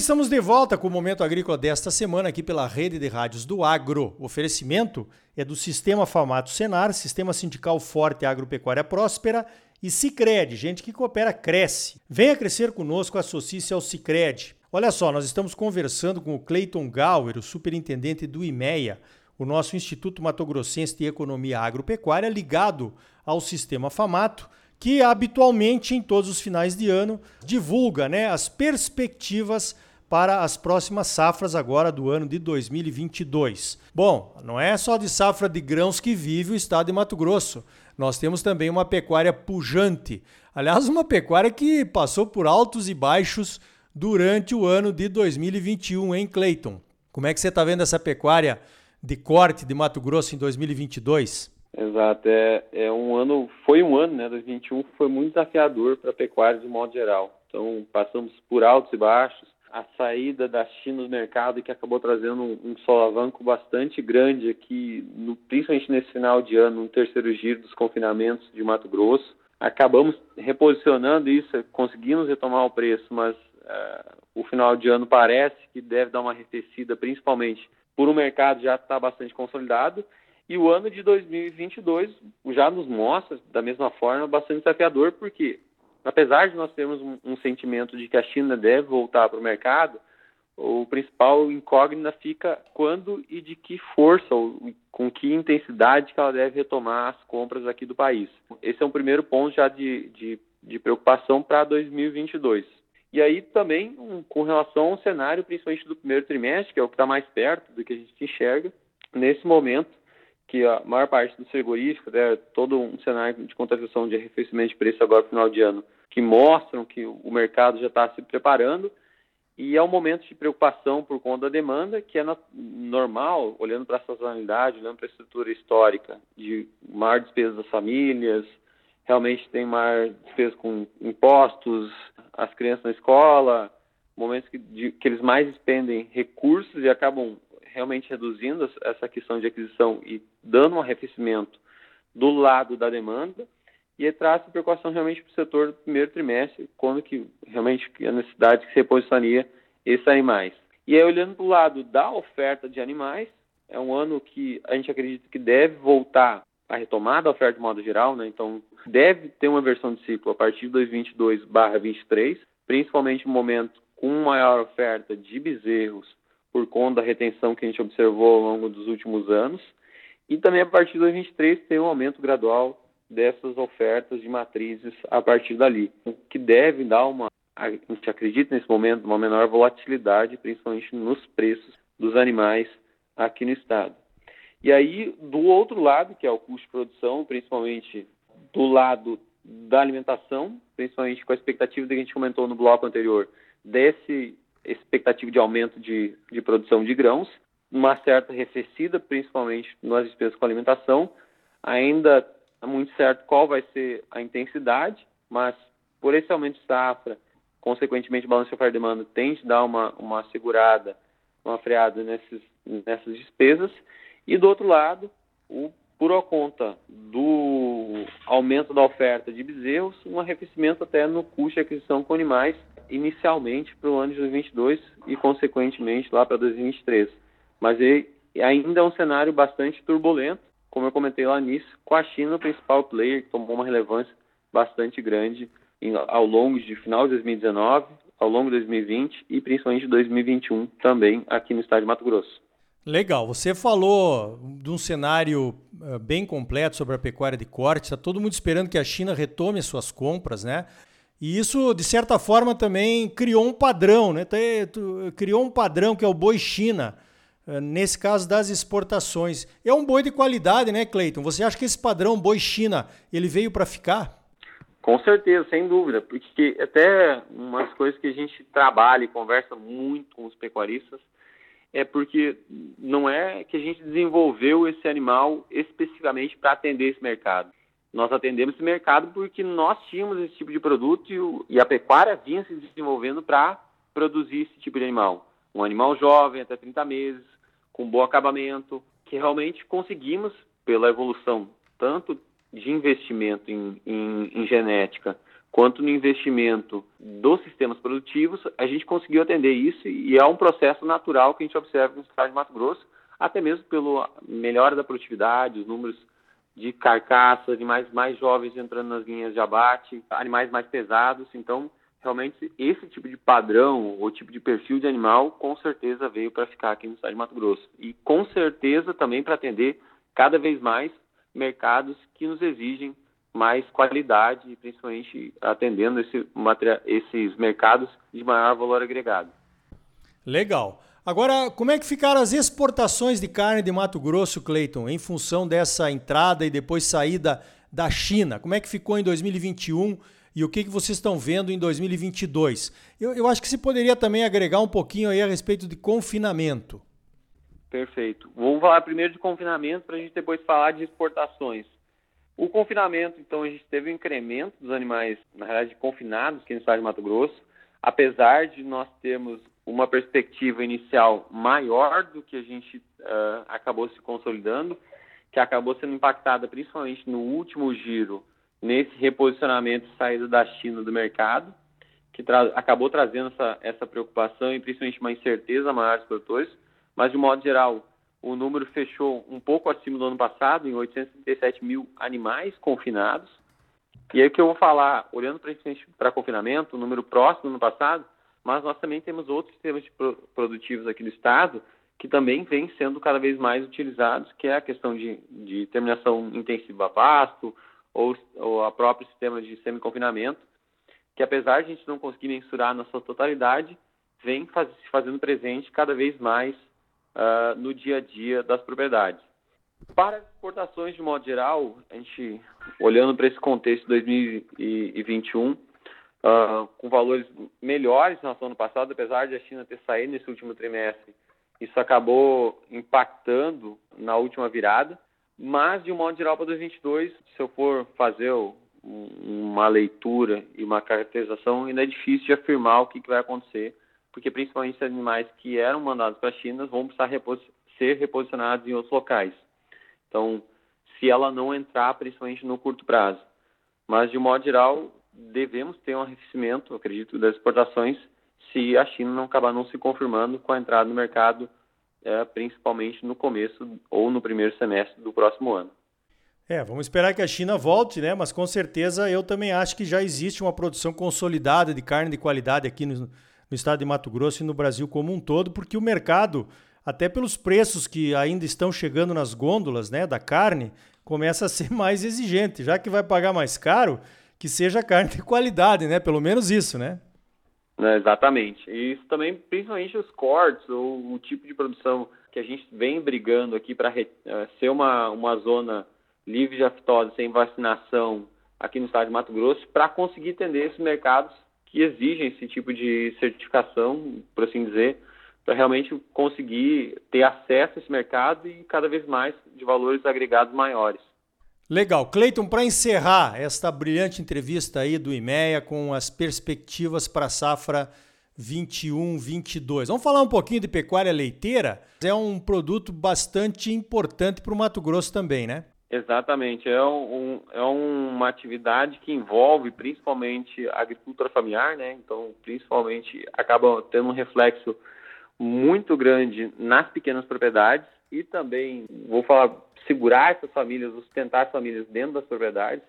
estamos de volta com o Momento Agrícola desta semana aqui pela Rede de Rádios do Agro. O oferecimento é do Sistema Famato Senar, Sistema Sindical Forte Agropecuária Próspera e Cicred, gente que coopera cresce. Venha crescer conosco, associe-se ao Cicred. Olha só, nós estamos conversando com o Cleiton Gauer, o superintendente do IMEA, o nosso Instituto Mato Grossense de Economia Agropecuária, ligado ao Sistema Famato que habitualmente em todos os finais de ano divulga né, as perspectivas para as próximas safras agora do ano de 2022. Bom, não é só de safra de grãos que vive o estado de Mato Grosso. Nós temos também uma pecuária pujante. Aliás, uma pecuária que passou por altos e baixos durante o ano de 2021, hein, Cleiton? Como é que você está vendo essa pecuária de corte de Mato Grosso em 2022? Exato, é, é um ano, foi um ano, né, 2021, que foi muito desafiador para a pecuária de modo geral. Então, passamos por altos e baixos, a saída da China do mercado que acabou trazendo um, um solavanco bastante grande aqui, no, principalmente nesse final de ano, no terceiro giro dos confinamentos de Mato Grosso. Acabamos reposicionando isso, conseguimos retomar o preço, mas uh, o final de ano parece que deve dar uma arrefecida, principalmente por o um mercado já estar tá bastante consolidado e o ano de 2022 já nos mostra, da mesma forma, bastante desafiador, porque apesar de nós termos um, um sentimento de que a China deve voltar para o mercado, o principal incógnita fica quando e de que força ou com que intensidade que ela deve retomar as compras aqui do país. Esse é um primeiro ponto já de, de, de preocupação para 2022. E aí também um, com relação ao cenário, principalmente do primeiro trimestre, que é o que está mais perto do que a gente enxerga, nesse momento que a maior parte dos frigoríficos, é todo um cenário de contratação de arrefecimento de preço agora no final de ano, que mostram que o mercado já está se preparando e é um momento de preocupação por conta da demanda, que é normal, olhando para a sazonalidade, olhando para a estrutura histórica, de maior despesa das famílias, realmente tem maior despesa com impostos, as crianças na escola, momentos que, de, que eles mais expendem recursos e acabam realmente reduzindo essa questão de aquisição e dando um arrefecimento do lado da demanda e traz preocupação realmente para o setor do primeiro trimestre, quando que realmente a necessidade que se reposicionaria esses animais. E aí, olhando para o lado da oferta de animais, é um ano que a gente acredita que deve voltar a retomada da oferta de modo geral, né? então deve ter uma versão de ciclo a partir de 2022/23, principalmente no momento com maior oferta de bezerros por conta da retenção que a gente observou ao longo dos últimos anos. E também a partir de 2023 tem um aumento gradual dessas ofertas de matrizes a partir dali, o que deve dar uma, a gente acredita nesse momento, uma menor volatilidade, principalmente nos preços dos animais aqui no estado. E aí, do outro lado, que é o custo de produção, principalmente do lado da alimentação, principalmente com a expectativa que a gente comentou no bloco anterior, desse expectativa de aumento de, de produção de grãos, uma certa arrefecida, principalmente nas despesas com alimentação. Ainda é muito certo qual vai ser a intensidade, mas por esse aumento de safra, consequentemente, o balanço de oferta e demanda tende a dar uma, uma segurada, uma freada nesses, nessas despesas. E do outro lado, o, por conta do aumento da oferta de bezerros, um arrefecimento até no custo de aquisição com animais, inicialmente para o ano de 2022 e, consequentemente, lá para 2023. Mas ainda é um cenário bastante turbulento, como eu comentei lá nisso, com a China o principal player, que tomou uma relevância bastante grande ao longo de final de 2019, ao longo de 2020 e principalmente de 2021 também aqui no estado de Mato Grosso. Legal, você falou de um cenário uh, bem completo sobre a pecuária de corte, está todo mundo esperando que a China retome suas compras, né? E isso, de certa forma, também criou um padrão, né? Criou um padrão que é o boi China, eh, nesse caso das exportações. É um boi de qualidade, né, Cleiton? Você acha que esse padrão boi China, ele veio para ficar? Com certeza, sem dúvida, porque até umas coisas que a gente trabalha e conversa muito com os pecuaristas é porque não é que a gente desenvolveu esse animal especificamente para atender esse mercado nós atendemos esse mercado porque nós tínhamos esse tipo de produto e, o, e a pecuária vinha se desenvolvendo para produzir esse tipo de animal. Um animal jovem, até 30 meses, com bom acabamento, que realmente conseguimos, pela evolução tanto de investimento em, em, em genética quanto no investimento dos sistemas produtivos, a gente conseguiu atender isso e é um processo natural que a gente observa no estado de Mato Grosso, até mesmo pela melhora da produtividade, os números de carcaça, animais mais jovens entrando nas linhas de abate, animais mais pesados. Então, realmente, esse tipo de padrão ou tipo de perfil de animal, com certeza veio para ficar aqui no estado de Mato Grosso. E com certeza também para atender cada vez mais mercados que nos exigem mais qualidade, principalmente atendendo esse, esses mercados de maior valor agregado. Legal. Agora, como é que ficaram as exportações de carne de Mato Grosso, Cleiton, em função dessa entrada e depois saída da China? Como é que ficou em 2021 e o que, que vocês estão vendo em 2022? Eu, eu acho que se poderia também agregar um pouquinho aí a respeito de confinamento. Perfeito. Vamos falar primeiro de confinamento para a gente depois falar de exportações. O confinamento, então, a gente teve um incremento dos animais, na realidade, confinados aqui no estado de Mato Grosso, apesar de nós termos uma perspectiva inicial maior do que a gente uh, acabou se consolidando, que acabou sendo impactada principalmente no último giro, nesse reposicionamento saída da China do mercado, que tra acabou trazendo essa, essa preocupação e principalmente uma incerteza maior dos produtores, mas de modo geral, o número fechou um pouco acima do ano passado, em 837 mil animais confinados. E aí o que eu vou falar, olhando para confinamento, o número próximo do ano passado, mas nós também temos outros sistemas produtivos aqui no estado que também vêm sendo cada vez mais utilizados, que é a questão de, de terminação intensiva a pasto ou, ou a próprio sistema de semi-confinamento, que apesar de a gente não conseguir mensurar na sua totalidade, vem faz, se fazendo presente cada vez mais uh, no dia a dia das propriedades. Para as exportações de modo geral, a gente olhando para esse contexto de 2021, uh, com valores melhores em relação ano passado, apesar de a China ter saído nesse último trimestre. Isso acabou impactando na última virada, mas de um modo geral para 2022, se eu for fazer uma leitura e uma caracterização, ainda é difícil de afirmar o que vai acontecer, porque principalmente os animais que eram mandados para a China vão precisar repos ser reposicionados em outros locais. Então, se ela não entrar, principalmente no curto prazo. Mas, de modo geral, devemos ter um arrefecimento, acredito, das exportações se a China não acabar não se confirmando com a entrada no mercado, é, principalmente no começo ou no primeiro semestre do próximo ano. É, vamos esperar que a China volte, né? Mas com certeza eu também acho que já existe uma produção consolidada de carne de qualidade aqui no, no estado de Mato Grosso e no Brasil como um todo, porque o mercado, até pelos preços que ainda estão chegando nas gôndolas, né, da carne, começa a ser mais exigente, já que vai pagar mais caro que seja carne de qualidade, né? Pelo menos isso, né? É, exatamente. E isso também, principalmente os cortes, ou o tipo de produção que a gente vem brigando aqui para é, ser uma, uma zona livre de aftose, sem vacinação aqui no estado de Mato Grosso, para conseguir atender esses mercados que exigem esse tipo de certificação, por assim dizer, para realmente conseguir ter acesso a esse mercado e cada vez mais de valores agregados maiores. Legal. Cleiton, para encerrar esta brilhante entrevista aí do IMEA com as perspectivas para a safra 21-22. Vamos falar um pouquinho de pecuária leiteira? É um produto bastante importante para o Mato Grosso também, né? Exatamente. É, um, é uma atividade que envolve principalmente a agricultura familiar, né? Então, principalmente, acaba tendo um reflexo muito grande nas pequenas propriedades e também, vou falar segurar essas famílias, sustentar as famílias dentro das propriedades,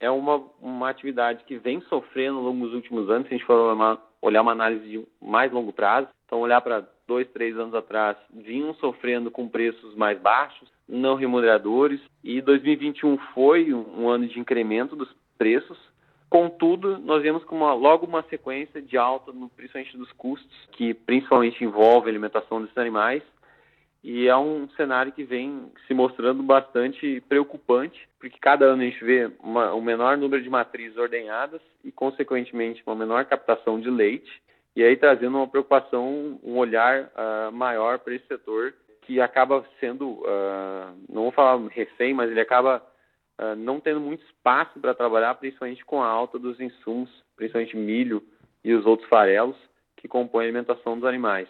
é uma, uma atividade que vem sofrendo ao longo dos últimos anos, se a gente for olhar uma análise de mais longo prazo. Então, olhar para dois, três anos atrás, vinham sofrendo com preços mais baixos, não remuneradores, e 2021 foi um, ano de incremento dos preços. Contudo, nós vemos logo uma sequência de alta, no, principalmente dos custos, que principalmente envolve a alimentação desses animais, e é um cenário que vem se mostrando bastante preocupante, porque cada ano a gente vê uma, um menor número de matrizes ordenhadas e, consequentemente, uma menor captação de leite, e aí trazendo uma preocupação, um olhar uh, maior para esse setor, que acaba sendo, uh, não vou falar refém, mas ele acaba uh, não tendo muito espaço para trabalhar, principalmente com a alta dos insumos, principalmente milho e os outros farelos, que compõem a alimentação dos animais.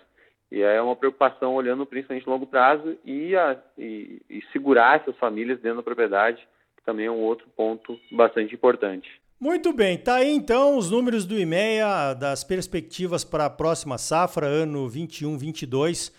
E é uma preocupação olhando principalmente longo prazo e, a, e, e segurar essas famílias dentro da propriedade, que também é um outro ponto bastante importante. Muito bem, tá aí então os números do IMEA das perspectivas para a próxima safra, ano 21-22.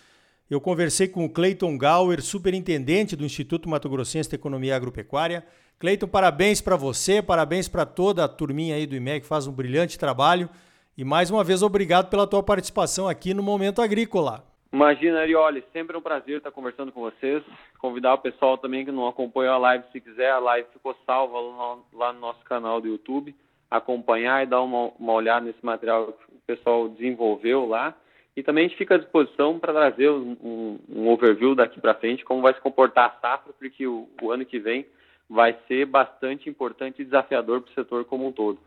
Eu conversei com o Cleiton Gauer, superintendente do Instituto Mato Grossense de Economia Agropecuária. Cleiton, parabéns para você, parabéns para toda a turminha aí do IMEA que faz um brilhante trabalho. E mais uma vez, obrigado pela tua participação aqui no Momento Agrícola. Imagina, Arioli, sempre um prazer estar conversando com vocês. Convidar o pessoal também que não acompanhou a live, se quiser, a live ficou salva lá no nosso canal do YouTube. Acompanhar e dar uma, uma olhada nesse material que o pessoal desenvolveu lá. E também a gente fica à disposição para trazer um, um, overview daqui para frente, como vai se comportar a safra, porque o, o ano que vem vai ser bastante importante e desafiador para o setor como um todo.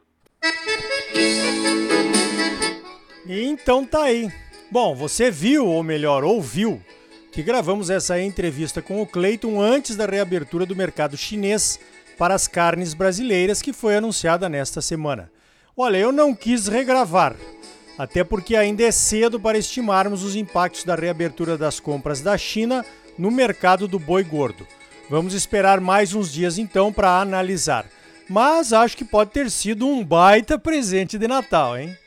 Então tá aí. Bom, você viu, ou melhor, ouviu, que gravamos essa entrevista com o Cleiton antes da reabertura do mercado chinês para as carnes brasileiras que foi anunciada nesta semana. Olha, eu não quis regravar, até porque ainda é cedo para estimarmos os impactos da reabertura das compras da China no mercado do boi gordo. Vamos esperar mais uns dias então para analisar. Mas acho que pode ter sido um baita presente de Natal, hein?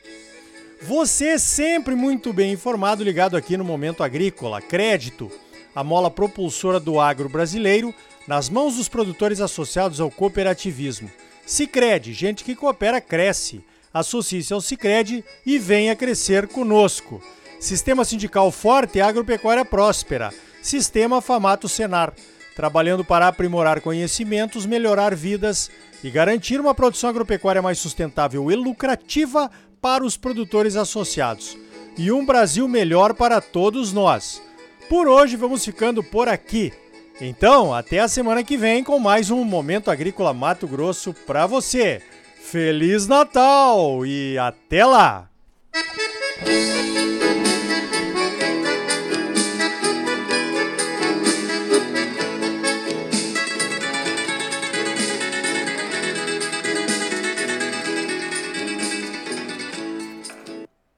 Você sempre muito bem informado, ligado aqui no Momento Agrícola. Crédito, a mola propulsora do agro brasileiro, nas mãos dos produtores associados ao cooperativismo. Sicredi, gente que coopera cresce. Associe-se ao Sicredi e venha crescer conosco. Sistema sindical forte e agropecuária próspera. Sistema Famato Senar, trabalhando para aprimorar conhecimentos, melhorar vidas e garantir uma produção agropecuária mais sustentável e lucrativa para os produtores associados e um Brasil melhor para todos nós. Por hoje vamos ficando por aqui. Então, até a semana que vem com mais um Momento Agrícola Mato Grosso para você. Feliz Natal e até lá!